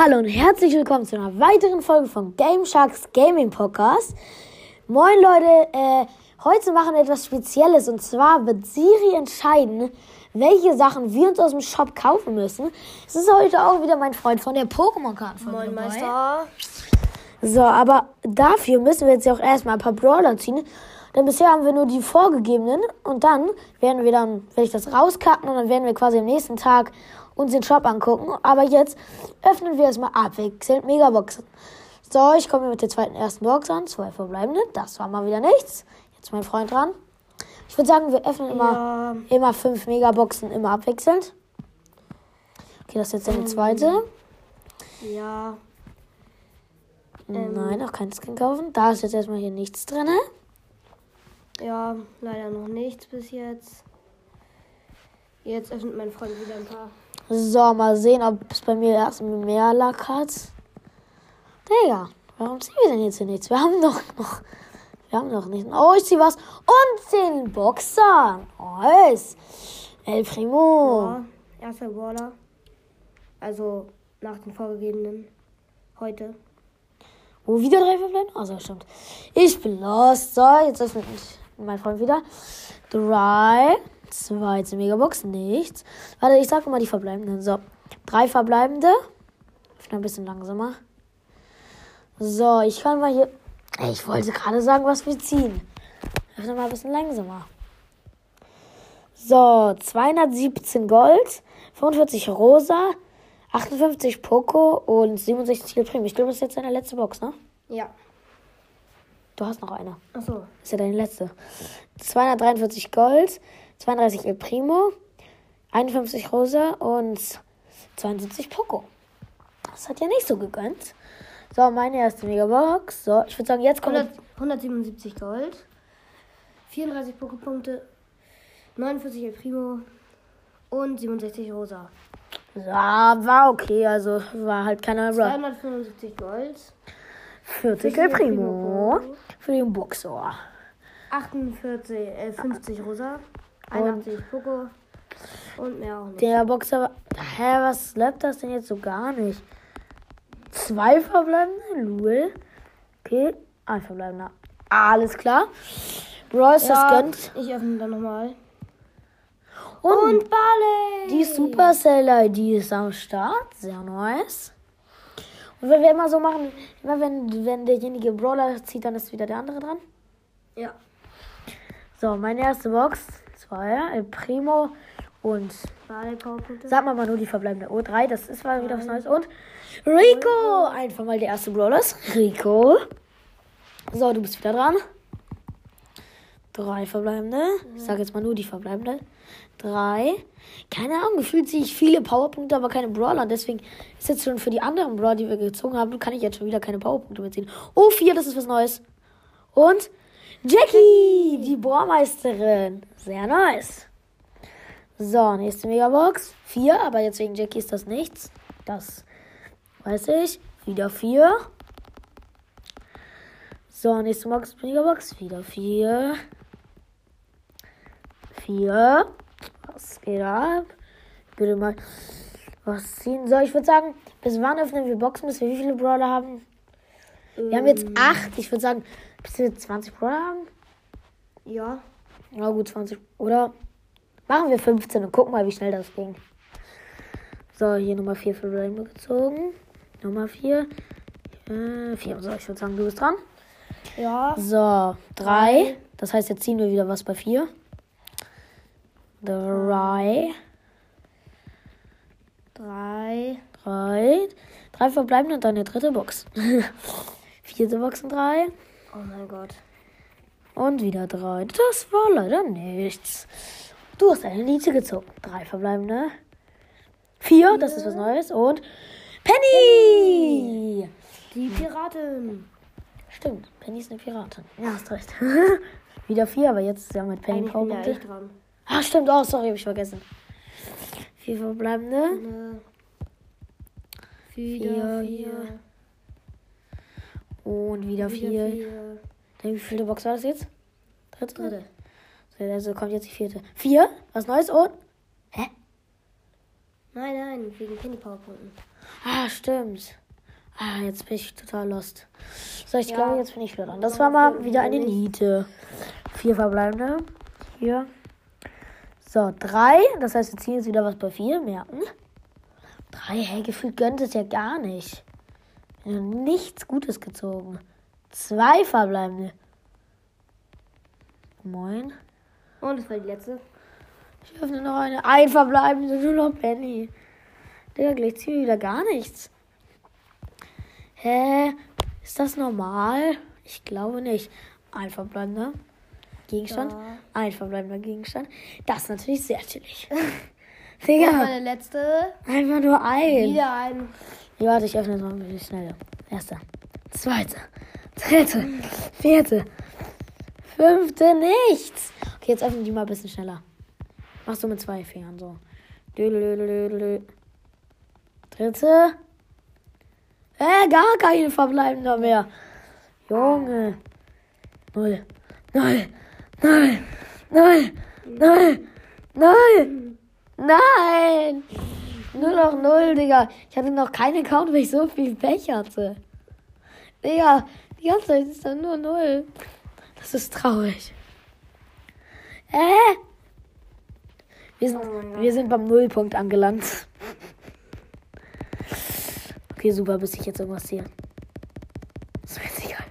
Hallo und herzlich willkommen zu einer weiteren Folge von Game Sharks Gaming Podcast. Moin Leute, äh, heute machen wir etwas Spezielles und zwar wird Siri entscheiden, welche Sachen wir uns aus dem Shop kaufen müssen. Es ist heute auch wieder mein Freund von der Pokémon-Karte. Moin Meister. So, aber dafür müssen wir jetzt ja auch erstmal ein paar Brawler ziehen. Denn bisher haben wir nur die vorgegebenen und dann werden wir dann, werde ich das rauskacken und dann werden wir quasi am nächsten Tag uns den Shop angucken. Aber jetzt öffnen wir erstmal abwechselnd Megaboxen. So, ich komme mit der zweiten ersten Box an. Zwei verbleibende. Das war mal wieder nichts. Jetzt mein Freund dran. Ich würde sagen, wir öffnen immer, Ja. immer fünf Megaboxen, immer abwechselnd. Okay, das ist jetzt eine zweite. Ja. Nein, auch kein Skin kaufen. Da ist jetzt erstmal hier nichts drin. Ja, leider noch nichts bis jetzt. Jetzt öffnet mein Freund wieder ein paar. So, mal sehen, ob es bei mir erst mehr Lack hat. Digga, warum ziehen wir denn jetzt hier nichts? Wir haben doch noch. Wir haben noch nichts. Oh, ich zieh was. Und 10 Boxer. Nice. El Primo. Ja, erster Brawler. Also nach den vorgegebenen. Heute. Oh, wieder drei verbleiben? Also stimmt. Ich bin lost. So, jetzt öffnet mein Freund wieder. Drei. Zweite Megabox. Nichts. Warte, ich sag mal die verbleibenden. So. Drei verbleibende. Öffne ein bisschen langsamer. So, ich kann mal hier. Ich wollte gerade sagen, was wir ziehen. Öffne mal ein bisschen langsamer. So, 217 Gold, 45 Rosa, 58 Poco und 67 El Primo. Ich glaube, das ist jetzt deine letzte Box, ne? Ja. Du hast noch eine. Achso. Das ist ja deine letzte. 243 Gold, 32 El Primo, 51 Rosa und 72 Poco. Das hat ja nicht so gegönnt. So, meine erste Megabox. So, ich würde sagen, jetzt kommt. 100, 177 Gold. 34 Poképunkte. 49 El Primo. Und 67 Rosa. Ja, war okay. Also war halt keiner Bra. 275 Gold. 40 El Primo. Für den Boxer. 48, äh, 50 Rosa. 81 Poco. Und mehr auch nicht. Der Boxer. Hä, was läuft das denn jetzt so gar nicht? Zwei verbleibende, Lul. Okay, ein verbleibender. Alles klar. Bros, das gönnt. ich öffne dann nochmal. Und, Und Barley! die Supercell die ist am Start. Sehr nice. Und wenn wir immer so machen, immer wenn, wenn derjenige Brawler zieht, dann ist wieder der andere dran. Ja. So, meine erste Box. Zwei, El Primo und. Sag mal mal nur die verbleibende. Oh, drei, das ist mal wieder was Neues. Und Rico! Einfach mal der erste Brawlers. Rico. So, du bist wieder dran. Drei verbleibende. Ich sag jetzt mal nur die verbleibende. Drei. Keine Ahnung, gefühlt sehe ich viele Powerpunkte, aber keine Brawler. Deswegen ist jetzt schon für die anderen Brawler, die wir gezogen haben, kann ich jetzt schon wieder keine Powerpunkte mehr ziehen. Oh, vier, das ist was Neues. Und Jackie, die Bohrmeisterin. Sehr nice. So, nächste Megabox. Vier, aber jetzt wegen Jackie ist das nichts. Das weiß ich. Wieder vier. So, nächste Box, Megabox. Wieder vier. Vier. Was geht ab? Bitte mal was ziehen. So, ich würde sagen, bis wann öffnen wir Boxen, bis wir wie viele Brawler haben? Wir haben jetzt acht. Ich würde sagen, bis wir 20 Brawler haben. Ja. Na gut, 20. Oder machen wir 15 und gucken mal, wie schnell das ging. So, hier Nummer 4 für Rainbow gezogen. Nummer 4. Äh, 4. So, ich würde sagen, du bist dran. Ja. So, 3. Das heißt, jetzt ziehen wir wieder was bei 4. 3. Drei. 3. 3 verbleiben und dann eine dritte Box. Vierte Box und 3. Oh mein Gott. Und wieder 3. Das war leider nichts. Du hast eine Elite gezogen. 3 verbleibende. 4. Das ist was Neues. Und Penny! Die Piraten. Stimmt, Penny ist eine Piratin. Ja, hast recht. Wieder vier, aber jetzt ist ja mit Penny ja Powerpunkte. ich dran. Ah, stimmt, oh, sorry, hab ich vergessen. Vier verbleibende. Eine. Vier, Vier, vier. Und wieder Wieder vier. vier. Dann, wie viele Box war das jetzt? Dritte? Dritte. So, also kommt jetzt die vierte. Vier, was Neues und? Hä? Nein, nein, wegen Penny Powerpunkten. Ah, stimmt. Ah, jetzt bin ich total lost. So, ich Ja. glaube, jetzt bin ich wieder dran. Das war mal wieder eine Niete. Vier verbleibende. Hier. So, drei. Das heißt, wir ziehen jetzt wieder was bei vier. Merken. Drei, hey, gefühlt gönnt es ja gar nicht. Haben nichts Gutes gezogen. Zwei verbleibende. Moin. Und das war die letzte. Ich öffne noch eine. Ein verbleibende, nur noch Penny. Digga, gleich ziehen wir wieder gar nichts. Hä? Ist das normal? Ich glaube nicht. Ein verbleibender Gegenstand. Ja. Ein verbleibender Gegenstand. Das ist natürlich sehr chillig. Und Digga, meine letzte. einfach nur ein. Wieder ein. Ja, warte, ich öffne es noch ein bisschen schneller. Erster, zweiter, dritte, vierte, fünfte, nichts. Okay, jetzt öffne die mal ein bisschen schneller. Machst du mit zwei Fingern so. Dritte. Äh, gar keine verbleibender mehr. Junge. Null. Null. Null. Null. Null. Null. Nein. Nur noch null, Digga. Ich hatte noch keinen Account, weil ich so viel Pech hatte. Digga, die ganze Zeit ist dann nur null. Das ist traurig. Äh? Wir sind, wir sind beim Nullpunkt angelangt. Okay, super, bis ich jetzt irgendwas sehe. Ist mir jetzt egal.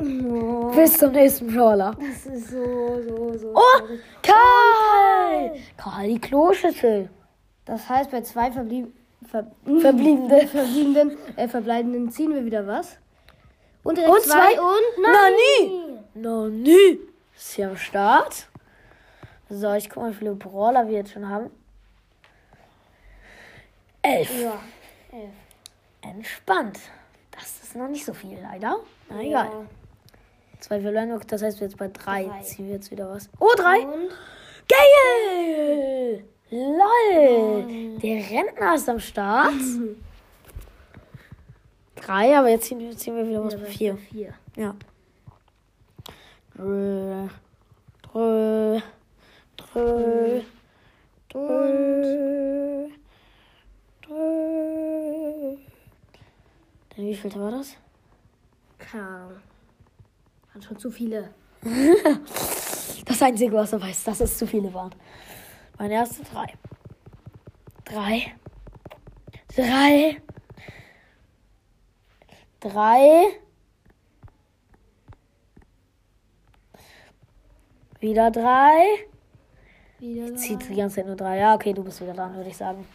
Oh, Bis zum nächsten Brawler. das ist so, so, so. Oh, traurig. Karl! Karl, die Kloschüssel. Das heißt, bei zwei verblieb ver Verbliebene. verbliebenen, äh, verbleibenden ziehen wir wieder was. Und Und zwei, zwei? und Nani! Nani! Ist hier am Start. So, ich guck mal, wie viele Brawler wir jetzt schon haben. Elf. Ja. Elf. Entspannt. Das ist noch nicht so viel, leider. Na egal. Zwei verloren noch, das heißt, wir jetzt bei drei, Drei. ziehen wir jetzt wieder was. Oh, drei! Und Geil! LOL! Der Rentner ist am Start. Drei, aber jetzt ziehen, wir- ziehen wir wieder was bei vier. vier. Ja. Drö, drö, drö, drö, drö. Dann wie viel war das? Keine Ahnung. Hat schon zu viele. Das Einzige, was er weiß, dass es zu viele waren. Meine erste drei. Drei. Drei. Drei. Wieder drei. Wieder Zieht die ganze Zeit nur drei. Ja, okay, du bist wieder dran, würde ich sagen.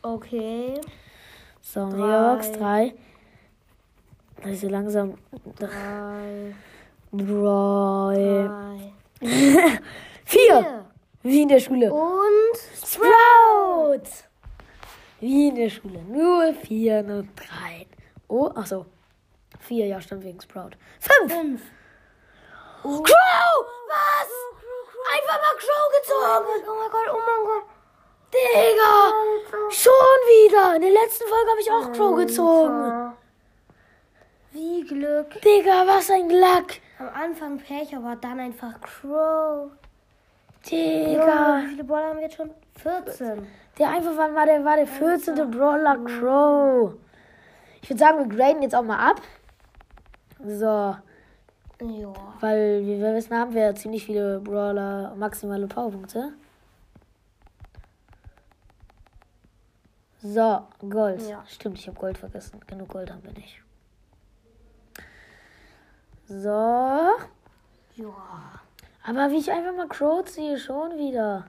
Okay. So, Drei. drei. Das ist so langsam. Drei. Drei. Drei. Vier. Vier. Wie in der Schule. Und Sprout! Wie in der Schule. Nur vier und drei. Oh, ach so. Vier, ja, stimmt, wegen Sprout. Fünf! fünf. Crow! Was? Einfach mal Crow gezogen! Oh mein Gott, oh mein Gott. Digga! Schon wieder! In der letzten Folge habe ich auch Crow gezogen. Wie Glück. Digga, was ein Lack! Am Anfang Pech, aber dann einfach Crow. Digga! Wie viele Brawler haben wir jetzt schon? 14. Der einfach war, war, der, war der 14. Brawler Crow. Ich würde sagen, wir graden jetzt auch mal ab. So. Ja. Weil, wie wir wissen, haben wir ja ziemlich viele Brawler maximale Powerpunkte. So, Gold. Ja. Stimmt, ich habe Gold vergessen. Genug Gold haben wir nicht. So. Ja. Aber wie ich einfach mal Crow ziehe, schon wieder.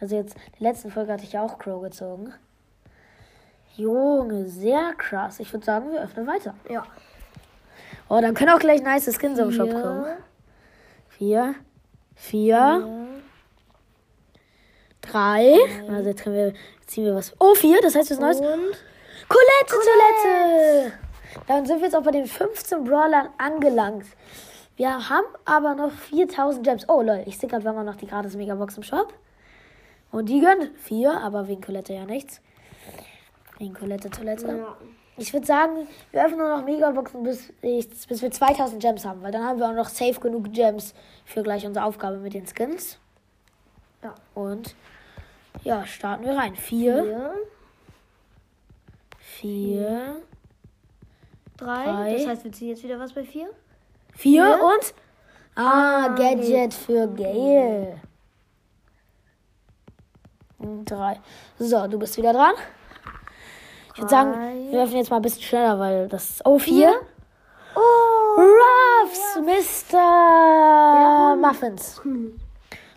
Also jetzt, in der letzten Folge hatte ich ja auch Crow gezogen. Junge, sehr krass. Ich würde sagen, wir öffnen weiter. Ja. Oh, dann können auch gleich nice Skins im Shop Vier. kommen. Vier. Vier. Drei. Also jetzt können wir, ziehen wir was. Oh, vier. Das heißt, was Neues. Und Colette, Toilette. Dann sind wir jetzt auch bei den 15 Brawlern angelangt. Wir haben aber noch 4000 Gems. Oh, lol, ich sehe gerade, wir haben noch die gratis Megabox im Shop. Und die gönnen 4, aber wegen Colette ja nichts. Wegen Colette Toilette. Ja. Ich würde sagen, wir öffnen nur noch Megaboxen, bis, ich, bis wir 2000 Gems haben, weil dann haben wir auch noch safe genug Gems für gleich unsere Aufgabe mit den Skins. Ja. Und ja, starten wir rein. Vier. Vier. vier 3. Das heißt, wir ziehen jetzt wieder was bei 4. 4 und? Ah, ah Gadget nee. für Gale. 3. So, du bist wieder dran. Ich würde sagen, wir werfen jetzt mal ein bisschen schneller, weil das. Oh, 4. Oh! Ruffs, Ruffs. Mr. Ja. Muffins.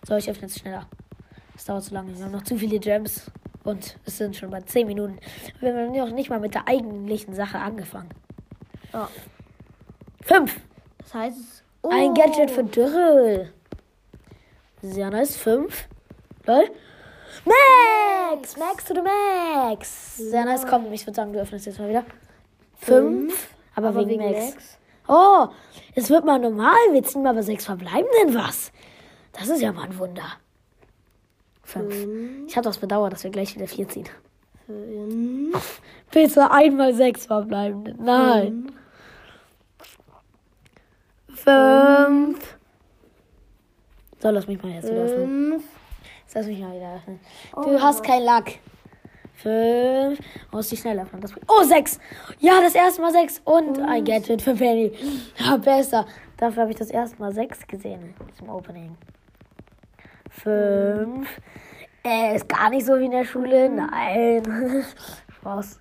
So, ich öffne jetzt schneller. Es dauert zu lange. Wir haben noch zu viele Gems. Und es sind schon mal 10 Minuten. Wir haben noch nicht mal mit der eigentlichen Sache angefangen. Ja. 5. Das heißt, oh. Ein Gadget für Dürrel. Sehr nice. 5. Lol. Max! Max to the Max! Sehr nice. Komm, ich würde sagen, du öffnest jetzt mal wieder. 5. Aber, Aber wegen, wegen Max. Max. Oh, es wird mal normal. Wir ziehen mal bei 6 Verbleibenden was. Das ist ja mal ein Wunder. 5. Fünf. Ich habe das bedauert, dass wir gleich wieder 4 ziehen. Fünf. Bitte einmal 6 Verbleibende. Nein. 5. So, lass mich mal jetzt wieder öffnen. Fünf. Jetzt lass mich mal wieder öffnen. Du hast kein Lack. Fünf. Oh, ist die schnell öffnen. Das oh, sechs. Ja, das erste Mal sechs. Und ein Gadget für Penny. Ja, besser. Dafür habe ich das erste Mal sechs gesehen diesem Opening. Fünf. Äh, ist gar nicht so wie in der Schule. Nein. Spaß.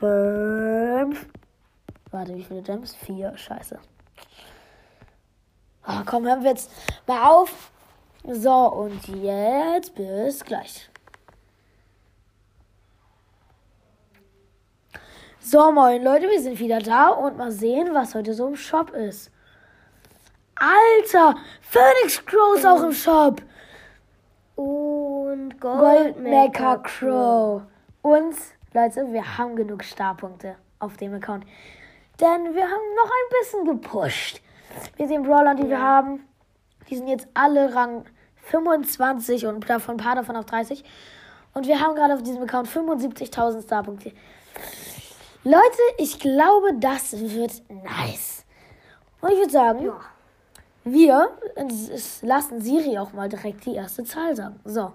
Fünf. Warte, wie viele Gems? Vier. Scheiße. Ah, komm, hören wir jetzt mal auf. So, und jetzt bis gleich. So, moin Leute, wir sind wieder da und mal sehen, was heute so im Shop ist. Alter, Phoenix Crow ist auch im Shop. Und Gold Gold Mecha Crow. Und, Leute, wir haben genug Starpunkte auf dem Account. Denn wir haben noch ein bisschen gepusht. Mit den Brawlern, die wir haben, die sind jetzt alle Rang 25 und davon ein paar davon auf 30. Und wir haben gerade auf diesem Account 75.000 Starpunkte. Leute, ich glaube, das wird nice. Und ich würde sagen, Ja. wir lassen Siri auch mal direkt die erste Zahl sagen. So,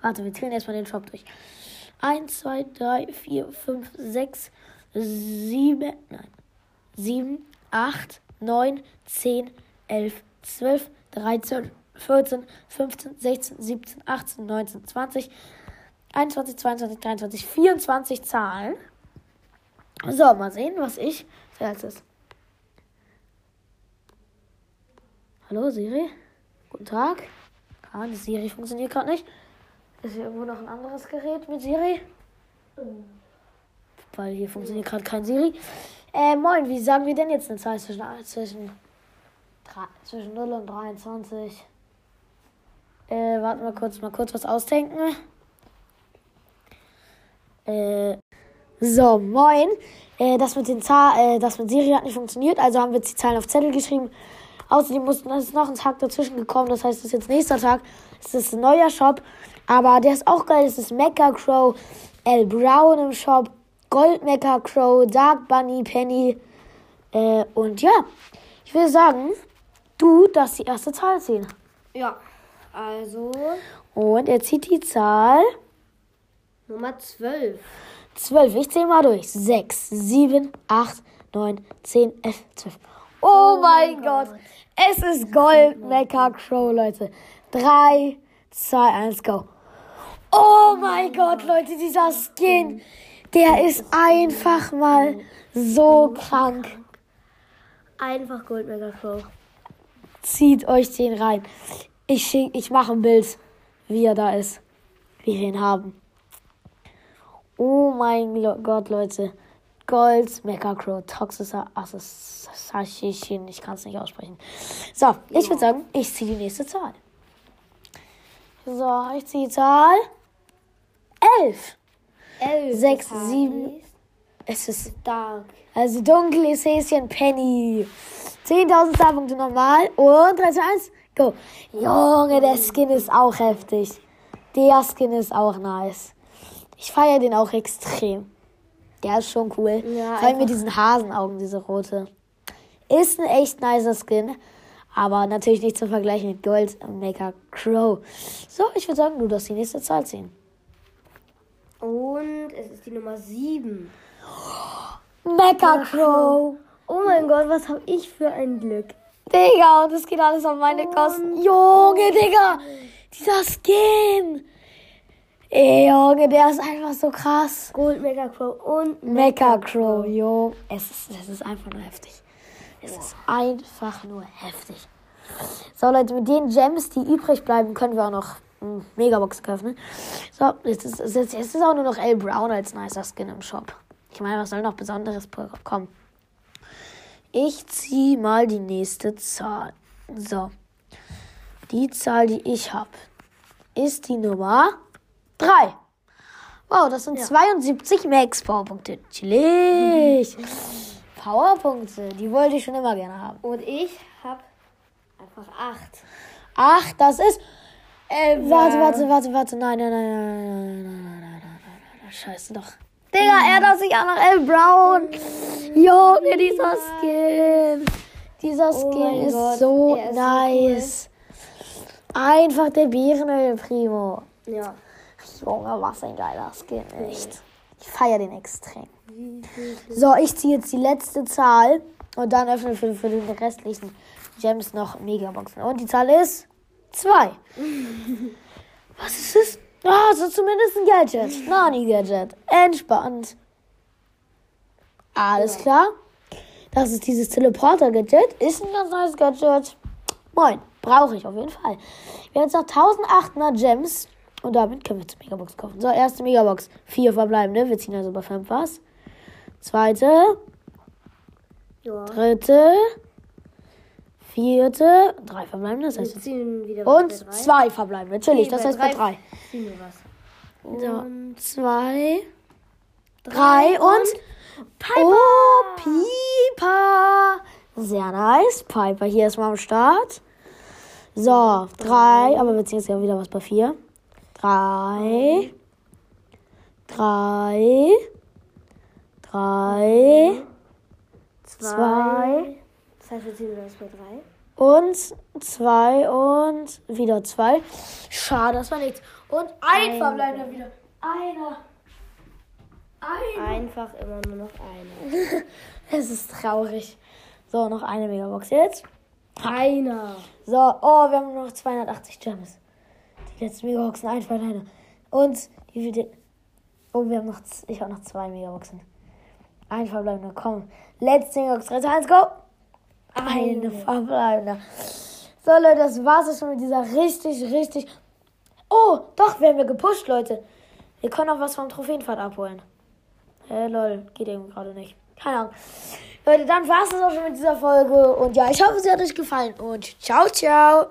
warte, wir zählen erstmal den Shop durch. 1, 2, 3, 4, 5, 6, 7, nein, 7, 8, 9, 10, 11, 12, 13, 14, 15, 16, 17, 18, 19, 20, 21, 22, 23, 24 Zahlen. So, mal sehen, was ich als erstes. Hallo Siri? Guten Tag. Ah, die Siri funktioniert gerade nicht. Ist hier irgendwo noch ein anderes Gerät mit Siri? Weil hier funktioniert gerade kein Siri. Äh, moin, wie sagen wir denn jetzt eine Zahl zwischen, zwischen, drei- zwischen 0 und 23? Äh, warten wir kurz, mal kurz was ausdenken. Äh, so, moin. Äh, das mit den Zahl, äh, das mit Siri hat nicht funktioniert, also haben wir jetzt die Zahlen auf Zettel geschrieben. Außerdem mussten, ist noch ein Tag dazwischen gekommen, das heißt, es ist jetzt nächster Tag. Es ist ein neuer Shop, aber der ist auch geil. Es ist Mecha Crow, L Brown im Shop, Gold Mecha Crow, Dark Bunny, Penny. Äh, und ja, ich würde sagen, du darfst die erste Zahl ziehen. Ja. Also Und er zieht die Zahl Nummer 12. 12. Ich zähle mal durch. 6, 7, 8, 9, 10, 11, 12. Oh, mein Gott. Es ist Gold Mecha Crow, Leute. 3, 2, 1, go. Oh mein Gott, Leute, dieser Skin, der ist einfach mal so krank. Einfach Gold Mega Crow. Zieht euch den rein. Ich, schick, ich mache ein Bild, wie er da ist. Wie wir ihn haben. Oh mein Gott, Leute. Gold, Mecha Crow, Toxischer Assassin. Ich kann es nicht aussprechen. So, ich würde sagen, ich ziehe die nächste Zahl. So, ich ziehe die Zahl 11. 11. Sechs, sieben. Es ist Dark. also dunkel ist Häschen Penny. 10.000 Starpunkte normal. Und 3 zu 1. Go. Junge, der Skin ist auch heftig. Der Skin ist auch nice. Ich feiere den auch extrem. Der ist schon cool. Ja, Vor allem mit diesen Hasenaugen, diese rote. Ist ein echt nicer Skin. Aber natürlich nicht zum Vergleich mit Gold Maker Crow. So, ich würde sagen, du darfst die nächste Zahl ziehen. Und es ist die Nummer 7. Mecha Crow. Oh mein Gott, was habe ich für ein Glück. Digga, und das geht alles auf meine Kosten. Junge, Digga. Dieser Skin. Ey, Junge, der ist einfach so krass. Gold Mega Crow und Mecha Crow, jo. Es ist, es ist einfach nur heftig. Es ist einfach nur heftig. So, Leute, mit den Gems, die übrig bleiben, können wir auch noch Megabox kaufen. So, jetzt ist, jetzt, jetzt ist auch nur noch L Brown als nicer Skin im Shop. Ich meine, was soll noch Besonderes kommen? Ich ziehe mal die nächste Zahl. So. Die Zahl, die ich habe, ist die Nummer 3. Wow, das sind 72 Max Powerpunkte. Chillig. Powerpunkte, die wollte ich schon immer gerne haben. Und ich habe einfach 8. Ach, das ist. Äh, warte, warte, warte, warte. Nein, nein, nein, nein, nein, nein, nein, nein, nein, nein. Scheiße doch. Digga, er hat sich auch noch L. Brown. Junge, dieser Skin. Dieser Oh Skin mein ist Gott, so er ist so nice. Einfach der Bärenöl Primo. Ja. Junge, was ein geiler Skin, echt. Ich feiere den extrem. So, ich ziehe jetzt die letzte Zahl und dann öffne für, für den restlichen Gems noch Megaboxen. Und die Zahl ist 2. Was ist es? Ah, so zumindest ein Gadget. Nani-Gadget. Entspannt. Alles klar. Das ist dieses Teleporter-Gadget. Ist ein ganz neues Gadget. Moin. Brauche ich auf jeden Fall. Wir haben jetzt noch 1800 Gems. Und damit können wir zur Megabox kaufen. So, erste Megabox. Vier verbleibende. Wir ziehen also bei 5 was. Zweite. Ja. Dritte. Vierte. Drei verbleibende. Das heißt, und zwei verbleibende. Natürlich. Nee, das heißt bei drei Und zwei, drei und Oh, Piper. Sehr nice. Piper hier erstmal am Start. So, drei, aber wir ziehen jetzt ja wieder was bei vier. Drei, drei, drei zwei. Zwei. Das heißt, wir ziehen wieder was bei drei. und zwei und wieder zwei. Schade, das war nichts. Und ein Ein. verbleibender wieder. Einer. Einer. Einfach immer nur noch eine. Es ist traurig. So, noch eine Megabox jetzt. Einer. So, oh, wir haben nur noch 280 Gems. Die letzten Megaboxen, ein verbleibender. Und die wieder. Oh, wir haben noch. Ich habe noch zwei Megaboxen. Ein verbleibender, komm. Letzte Megabox, 3, 2, 1, go! Eine verbleibende. So, Leute, das war's jetzt schon mit dieser richtig, richtig. Oh, doch, wir haben ja gepusht, Leute. Wir können auch was vom Trophäenfahrt abholen. Hä, lol, geht eben gerade nicht. Keine Ahnung. Leute, dann war's das auch schon mit dieser Folge. Und ja, ich hoffe, sie hat euch gefallen. Und ciao, ciao.